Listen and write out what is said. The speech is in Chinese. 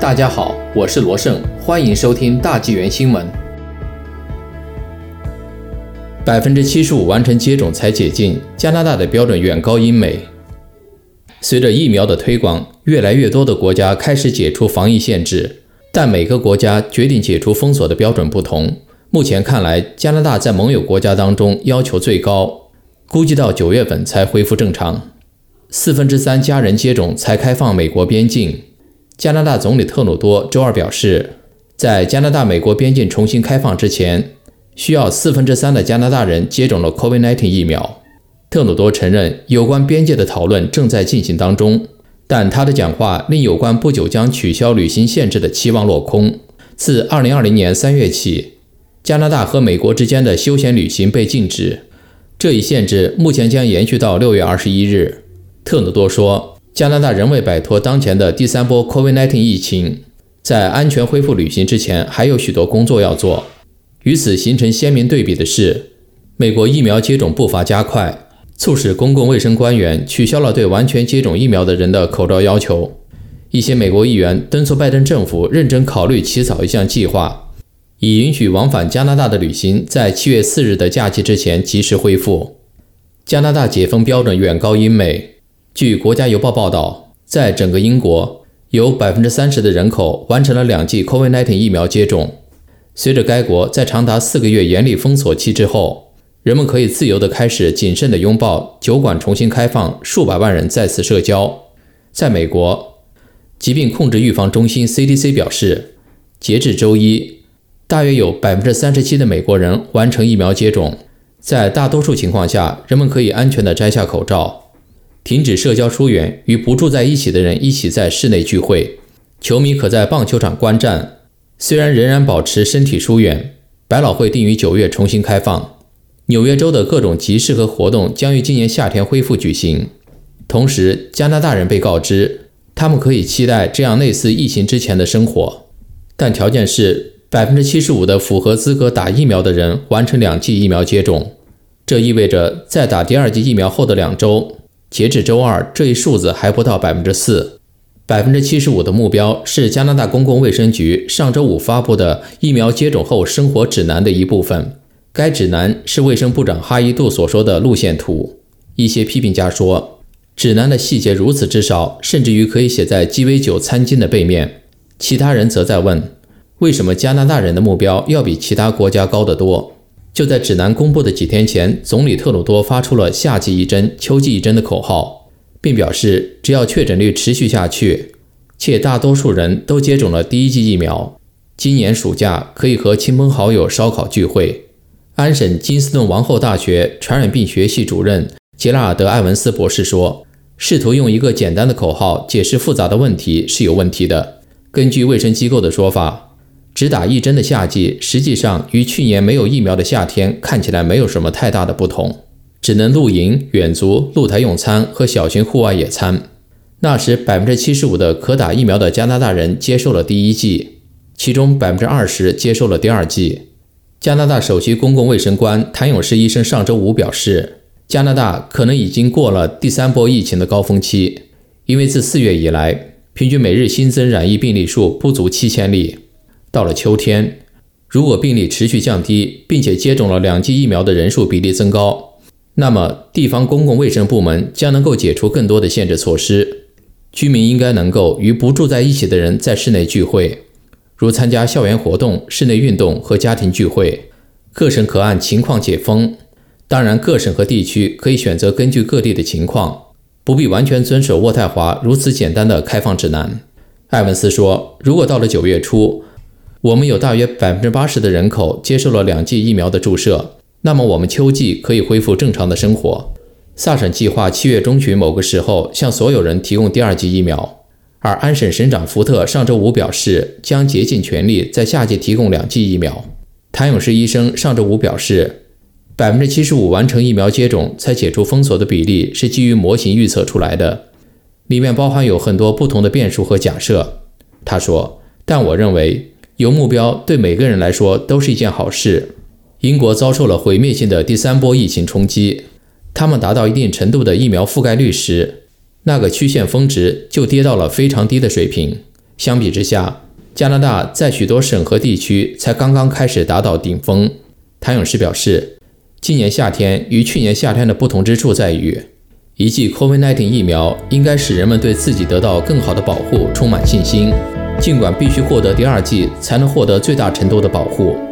大家好，我是罗胜，欢迎收听大纪元新闻。百分之七十五完成接种才解禁，加拿大的标准远高英美。随着疫苗的推广，越来越多的国家开始解除防疫限制，但每个国家决定解除封锁的标准不同。目前看来，加拿大在盟友国家当中要求最高，估计到九月份才恢复正常。四分之三家人接种才开放美国边境。加拿大总理特鲁多周二表示，在加拿大美国边境重新开放之前，需要四分之三的加拿大人接种了 COVID-19 疫苗。特鲁多承认，有关边界的讨论正在进行当中，但他的讲话令有关不久将取消旅行限制的期望落空。自2020年3月起，加拿大和美国之间的休闲旅行被禁止，这一限制目前将延续到6月21日。特鲁多说：“加拿大仍未摆脱当前的第三波 COVID-19 疫情，在安全恢复旅行之前，还有许多工作要做。”与此形成鲜明对比的是，美国疫苗接种步伐加快，促使公共卫生官员取消了对完全接种疫苗的人的口罩要求。一些美国议员敦促拜登政府认真考虑起草一项计划，以允许往返加拿大的旅行在七月四日的假期之前及时恢复。加拿大解封标准远高英美。据《国家邮报》报道，在整个英国，有百分之三十的人口完成了两剂 COVID-19 疫苗接种。随着该国在长达四个月严厉封锁期之后，人们可以自由地开始谨慎地拥抱酒馆重新开放，数百万人再次社交。在美国，疾病控制预防中心 CDC 表示，截至周一，大约有百分之三十七的美国人完成疫苗接种。在大多数情况下，人们可以安全地摘下口罩。停止社交疏远，与不住在一起的人一起在室内聚会。球迷可在棒球场观战，虽然仍然保持身体疏远。百老汇定于九月重新开放。纽约州的各种集市和活动将于今年夏天恢复举行。同时，加拿大人被告知，他们可以期待这样类似疫情之前的生活，但条件是百分之七十五的符合资格打疫苗的人完成两剂疫苗接种。这意味着在打第二剂疫苗后的两周。截至周二，这一数字还不到百分之四。百分之七十五的目标是加拿大公共卫生局上周五发布的疫苗接种后生活指南的一部分。该指南是卫生部长哈伊杜所说的路线图。一些批评家说，指南的细节如此之少，甚至于可以写在鸡尾酒餐巾的背面。其他人则在问，为什么加拿大人的目标要比其他国家高得多？就在指南公布的几天前，总理特鲁多发出了“夏季一针，秋季一针”的口号，并表示，只要确诊率持续下去，且大多数人都接种了第一剂疫苗，今年暑假可以和亲朋好友烧烤聚会。安省金斯顿王后大学传染病学系主任杰拉尔德·埃文斯博士说：“试图用一个简单的口号解释复杂的问题是有问题的。根据卫生机构的说法。”只打一针的夏季，实际上与去年没有疫苗的夏天看起来没有什么太大的不同。只能露营、远足、露台用餐和小型户外野餐。那时，百分之七十五的可打疫苗的加拿大人接受了第一剂，其中百分之二十接受了第二剂。加拿大首席公共卫生官谭永士医生上周五表示，加拿大可能已经过了第三波疫情的高峰期，因为自四月以来，平均每日新增染疫病例数不足七千例。到了秋天，如果病例持续降低，并且接种了两剂疫苗的人数比例增高，那么地方公共卫生部门将能够解除更多的限制措施。居民应该能够与不住在一起的人在室内聚会，如参加校园活动、室内运动和家庭聚会。各省可按情况解封，当然，各省和地区可以选择根据各地的情况，不必完全遵守渥太华如此简单的开放指南。艾文斯说：“如果到了九月初，我们有大约百分之八十的人口接受了两剂疫苗的注射，那么我们秋季可以恢复正常的生活。萨省计划七月中旬某个时候向所有人提供第二剂疫苗，而安省省长福特上周五表示将竭尽全力在夏季提供两剂疫苗。谭永士医生上周五表示，百分之七十五完成疫苗接种才解除封锁的比例是基于模型预测出来的，里面包含有很多不同的变数和假设。他说，但我认为。有目标对每个人来说都是一件好事。英国遭受了毁灭性的第三波疫情冲击，他们达到一定程度的疫苗覆盖率时，那个曲线峰值就跌到了非常低的水平。相比之下，加拿大在许多省和地区才刚刚开始达到顶峰。谭勇士表示，今年夏天与去年夏天的不同之处在于，一剂 COVID-19 疫苗应该使人们对自己得到更好的保护充满信心，尽管必须获得第二季才能获得最大程度的保护。